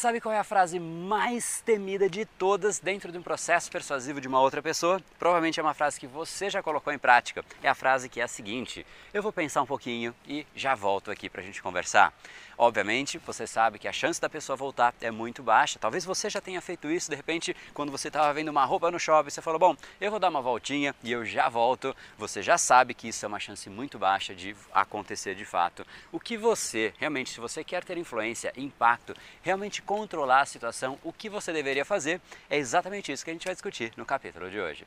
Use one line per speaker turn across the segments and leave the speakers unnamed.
Sabe qual é a frase mais temida de todas dentro de um processo persuasivo de uma outra pessoa? Provavelmente é uma frase que você já colocou em prática. É a frase que é a seguinte: eu vou pensar um pouquinho e já volto aqui para a gente conversar. Obviamente, você sabe que a chance da pessoa voltar é muito baixa. Talvez você já tenha feito isso, de repente, quando você estava vendo uma roupa no shopping, você falou: Bom, eu vou dar uma voltinha e eu já volto. Você já sabe que isso é uma chance muito baixa de acontecer de fato. O que você, realmente, se você quer ter influência, impacto, realmente controlar a situação, o que você deveria fazer é exatamente isso que a gente vai discutir no capítulo de hoje.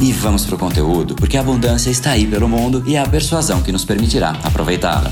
E vamos pro conteúdo, porque a abundância está aí pelo mundo e é a persuasão que nos permitirá aproveitá-la.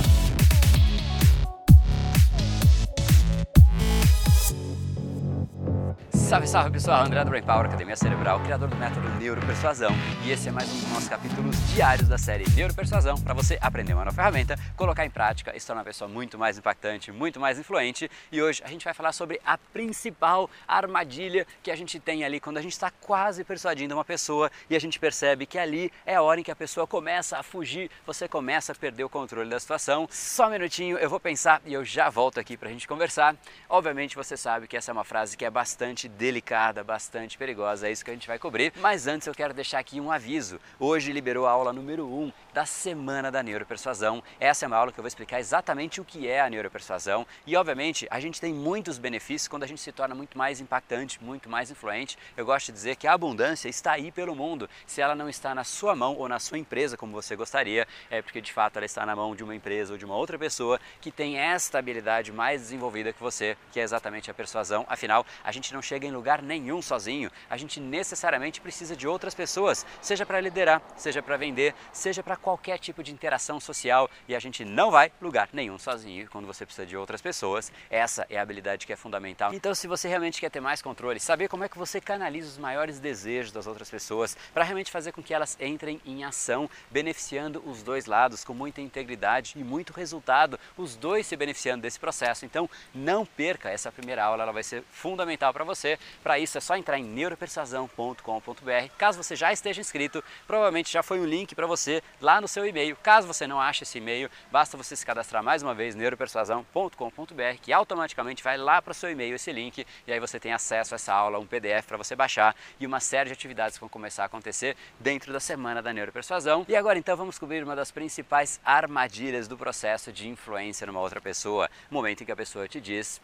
Salve, salve pessoal, André do Brain Power, Academia Cerebral, criador do método Neuropersuasão e esse é mais um dos nossos capítulos diários da série Neuropersuasão para você aprender uma nova ferramenta, colocar em prática e se tornar uma pessoa muito mais impactante, muito mais influente e hoje a gente vai falar sobre a principal armadilha que a gente tem ali quando a gente está quase persuadindo uma pessoa e a gente percebe que ali é a hora em que a pessoa começa a fugir, você começa a perder o controle da situação. Só um minutinho, eu vou pensar e eu já volto aqui para a gente conversar. Obviamente você sabe que essa é uma frase que é bastante delicada, bastante perigosa, é isso que a gente vai cobrir. Mas antes eu quero deixar aqui um aviso. Hoje liberou a aula número 1 um da Semana da Neuropersuasão. Essa é uma aula que eu vou explicar exatamente o que é a neuropersuasão e, obviamente, a gente tem muitos benefícios quando a gente se torna muito mais impactante, muito mais influente. Eu gosto de dizer que a abundância está aí pelo mundo. Se ela não está na sua mão ou na sua empresa como você gostaria, é porque de fato ela está na mão de uma empresa ou de uma outra pessoa que tem esta habilidade mais desenvolvida que você, que é exatamente a persuasão. Afinal, a gente não chega em lugar nenhum sozinho. A gente necessariamente precisa de outras pessoas, seja para liderar, seja para vender, seja para qualquer tipo de interação social e a gente não vai lugar nenhum sozinho quando você precisa de outras pessoas. Essa é a habilidade que é fundamental. Então, se você realmente quer ter mais controle, saber como é que você canaliza os maiores desejos das outras pessoas para realmente fazer com que elas entrem em ação, beneficiando os dois lados com muita integridade e muito resultado, os dois se beneficiando desse processo. Então, não perca essa primeira aula, ela vai ser fundamental para você. Para isso é só entrar em neuropersuasão.com.br. Caso você já esteja inscrito, provavelmente já foi um link para você lá no seu e-mail. Caso você não ache esse e-mail, basta você se cadastrar mais uma vez neuropersuasão.com.br, que automaticamente vai lá para o seu e-mail esse link e aí você tem acesso a essa aula, um PDF para você baixar e uma série de atividades que vão começar a acontecer dentro da semana da neuropersuasão. E agora então vamos cobrir uma das principais armadilhas do processo de influência numa outra pessoa, momento em que a pessoa te diz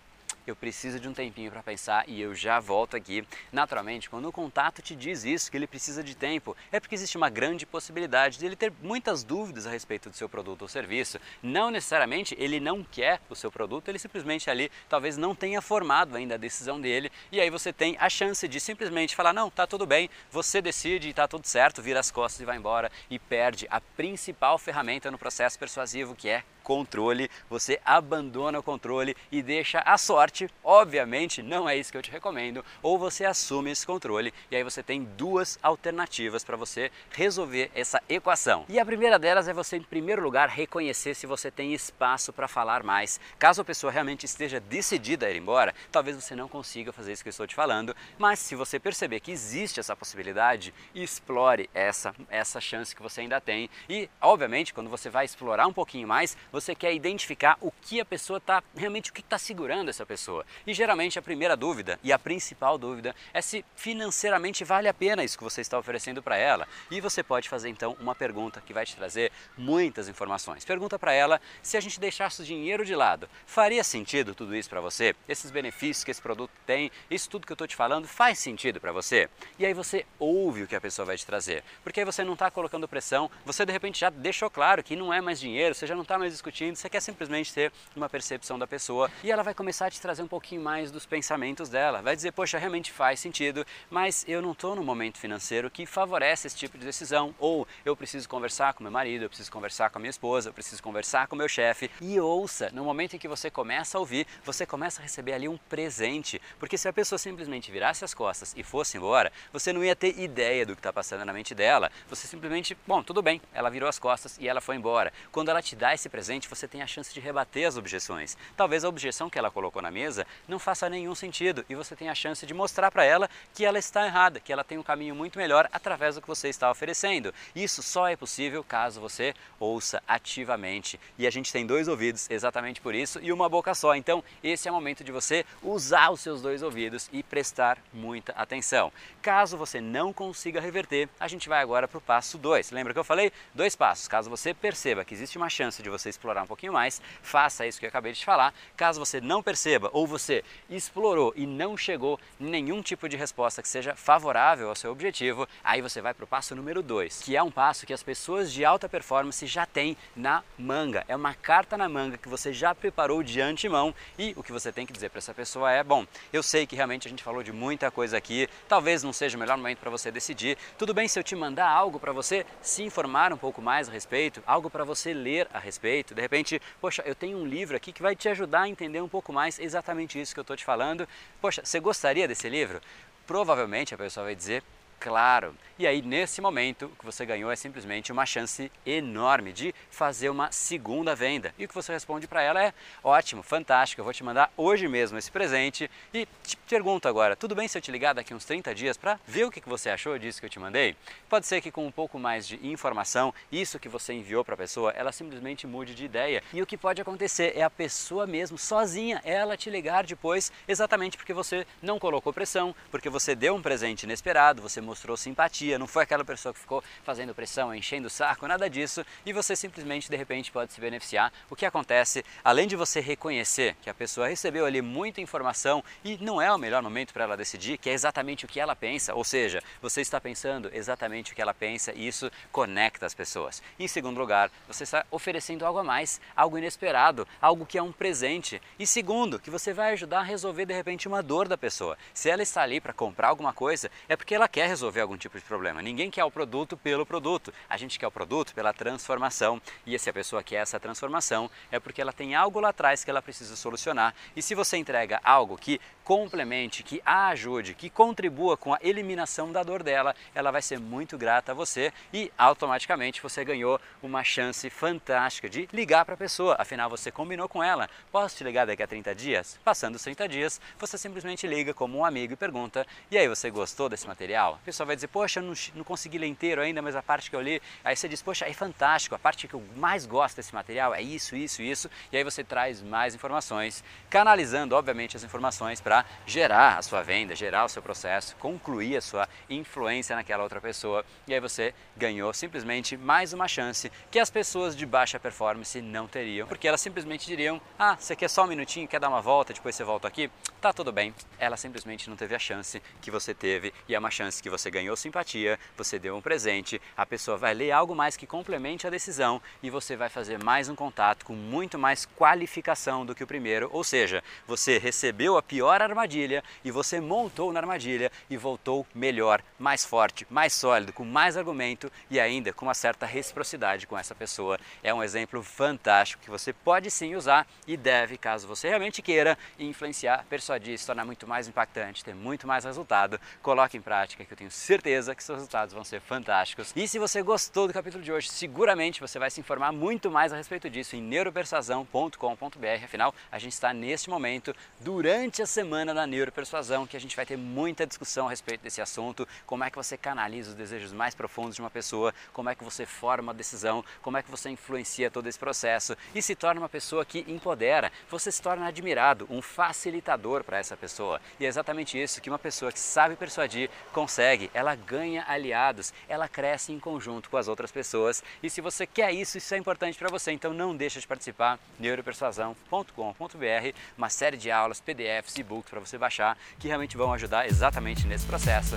eu preciso de um tempinho para pensar e eu já volto aqui. Naturalmente, quando o contato te diz isso, que ele precisa de tempo, é porque existe uma grande possibilidade de ele ter muitas dúvidas a respeito do seu produto ou serviço. Não necessariamente ele não quer o seu produto, ele simplesmente ali talvez não tenha formado ainda a decisão dele e aí você tem a chance de simplesmente falar: não, tá tudo bem, você decide tá tudo certo, vira as costas e vai embora e perde a principal ferramenta no processo persuasivo que é controle, você abandona o controle e deixa a sorte, obviamente não é isso que eu te recomendo, ou você assume esse controle e aí você tem duas alternativas para você resolver essa equação. E a primeira delas é você, em primeiro lugar, reconhecer se você tem espaço para falar mais. Caso a pessoa realmente esteja decidida a ir embora, talvez você não consiga fazer isso que eu estou te falando, mas se você perceber que existe essa possibilidade, explore essa, essa chance que você ainda tem. E, obviamente, quando você vai explorar um pouquinho mais, você quer identificar o que a pessoa está, realmente o que está segurando essa pessoa. E geralmente a primeira dúvida e a principal dúvida é se financeiramente vale a pena isso que você está oferecendo para ela. E você pode fazer então uma pergunta que vai te trazer muitas informações. Pergunta para ela se a gente deixasse o dinheiro de lado, faria sentido tudo isso para você? Esses benefícios que esse produto tem, isso tudo que eu estou te falando faz sentido para você? E aí você ouve o que a pessoa vai te trazer, porque aí você não está colocando pressão, você de repente já deixou claro que não é mais dinheiro, você já não está mais discutindo, você quer simplesmente ter uma percepção da pessoa e ela vai começar a te trazer um pouquinho mais dos pensamentos dela. Vai dizer, poxa, realmente faz sentido, mas eu não estou no momento financeiro que favorece esse tipo de decisão. Ou eu preciso conversar com meu marido, eu preciso conversar com a minha esposa, eu preciso conversar com meu chefe. E ouça, no momento em que você começa a ouvir, você começa a receber ali um presente. Porque se a pessoa simplesmente virasse as costas e fosse embora, você não ia ter ideia do que está passando na mente dela. Você simplesmente, bom, tudo bem, ela virou as costas e ela foi embora. Quando ela te dá esse presente, você tem a chance de rebater as objeções. Talvez a objeção que ela colocou na mesa não faça nenhum sentido e você tem a chance de mostrar para ela que ela está errada, que ela tem um caminho muito melhor através do que você está oferecendo. Isso só é possível caso você ouça ativamente. E a gente tem dois ouvidos exatamente por isso e uma boca só. Então, esse é o momento de você usar os seus dois ouvidos e prestar muita atenção. Caso você não consiga reverter, a gente vai agora para o passo 2. Lembra que eu falei? Dois passos. Caso você perceba que existe uma chance de você explorar um pouquinho mais, faça isso que eu acabei de te falar. Caso você não perceba ou você explorou e não chegou nenhum tipo de resposta que seja favorável ao seu objetivo, aí você vai para o passo número 2, que é um passo que as pessoas de alta performance já têm na manga. É uma carta na manga que você já preparou de antemão e o que você tem que dizer para essa pessoa é: bom, eu sei que realmente a gente falou de muita coisa aqui, talvez não seja o melhor momento para você decidir. Tudo bem se eu te mandar algo para você se informar um pouco mais a respeito, algo para você ler a respeito. De repente, poxa, eu tenho um livro aqui que vai te ajudar a entender um pouco mais exatamente isso que eu estou te falando. Poxa, você gostaria desse livro? Provavelmente a pessoa vai dizer claro. E aí, nesse momento, o que você ganhou é simplesmente uma chance enorme de fazer uma segunda venda. E o que você responde para ela é: ótimo, fantástico, eu vou te mandar hoje mesmo esse presente. E te pergunto agora: tudo bem se eu te ligar daqui uns 30 dias para ver o que você achou disso que eu te mandei? Pode ser que com um pouco mais de informação, isso que você enviou para a pessoa, ela simplesmente mude de ideia. E o que pode acontecer é a pessoa mesmo, sozinha, ela te ligar depois, exatamente porque você não colocou pressão, porque você deu um presente inesperado, você mostrou simpatia, não foi aquela pessoa que ficou fazendo pressão, enchendo o saco, nada disso, e você simplesmente de repente pode se beneficiar. O que acontece, além de você reconhecer que a pessoa recebeu ali muita informação e não é o melhor momento para ela decidir, que é exatamente o que ela pensa, ou seja, você está pensando exatamente o que ela pensa e isso conecta as pessoas. Em segundo lugar, você está oferecendo algo a mais, algo inesperado, algo que é um presente. E segundo, que você vai ajudar a resolver de repente uma dor da pessoa. Se ela está ali para comprar alguma coisa, é porque ela quer resolver resolver algum tipo de problema. Ninguém quer o produto pelo produto, a gente quer o produto pela transformação. E se a pessoa quer essa transformação, é porque ela tem algo lá atrás que ela precisa solucionar. E se você entrega algo que complemente, que a ajude, que contribua com a eliminação da dor dela, ela vai ser muito grata a você e automaticamente você ganhou uma chance fantástica de ligar para a pessoa. Afinal, você combinou com ela. Posso te ligar daqui a 30 dias? Passando os 30 dias, você simplesmente liga como um amigo e pergunta: E aí, você gostou desse material? Pessoa vai dizer, poxa, eu não, não consegui ler inteiro ainda, mas a parte que eu li, aí você diz, poxa, é fantástico, a parte que eu mais gosto desse material é isso, isso, isso, e aí você traz mais informações, canalizando, obviamente, as informações para gerar a sua venda, gerar o seu processo, concluir a sua influência naquela outra pessoa, e aí você ganhou simplesmente mais uma chance que as pessoas de baixa performance não teriam, porque elas simplesmente diriam, ah, você quer só um minutinho, quer dar uma volta, depois você volta aqui? Tá tudo bem. Ela simplesmente não teve a chance que você teve, e é uma chance que você ganhou simpatia, você deu um presente, a pessoa vai ler algo mais que complemente a decisão e você vai fazer mais um contato com muito mais qualificação do que o primeiro, ou seja, você recebeu a pior armadilha e você montou na armadilha e voltou melhor, mais forte, mais sólido, com mais argumento e ainda com uma certa reciprocidade com essa pessoa. É um exemplo fantástico que você pode sim usar e deve, caso você realmente queira, influenciar, persuadir, se tornar muito mais impactante, ter muito mais resultado. Coloque em prática que eu tenho certeza que seus resultados vão ser fantásticos. E se você gostou do capítulo de hoje, seguramente você vai se informar muito mais a respeito disso em neuropersuasão.com.br. Afinal, a gente está neste momento durante a semana da neuropersuasão que a gente vai ter muita discussão a respeito desse assunto, como é que você canaliza os desejos mais profundos de uma pessoa, como é que você forma uma decisão, como é que você influencia todo esse processo e se torna uma pessoa que empodera, você se torna admirado, um facilitador para essa pessoa. E é exatamente isso que uma pessoa que sabe persuadir consegue consegue, ela ganha aliados, ela cresce em conjunto com as outras pessoas. E se você quer isso, isso é importante para você, então não deixa de participar neuropersuasão.com.br, uma série de aulas, PDFs e books para você baixar que realmente vão ajudar exatamente nesse processo.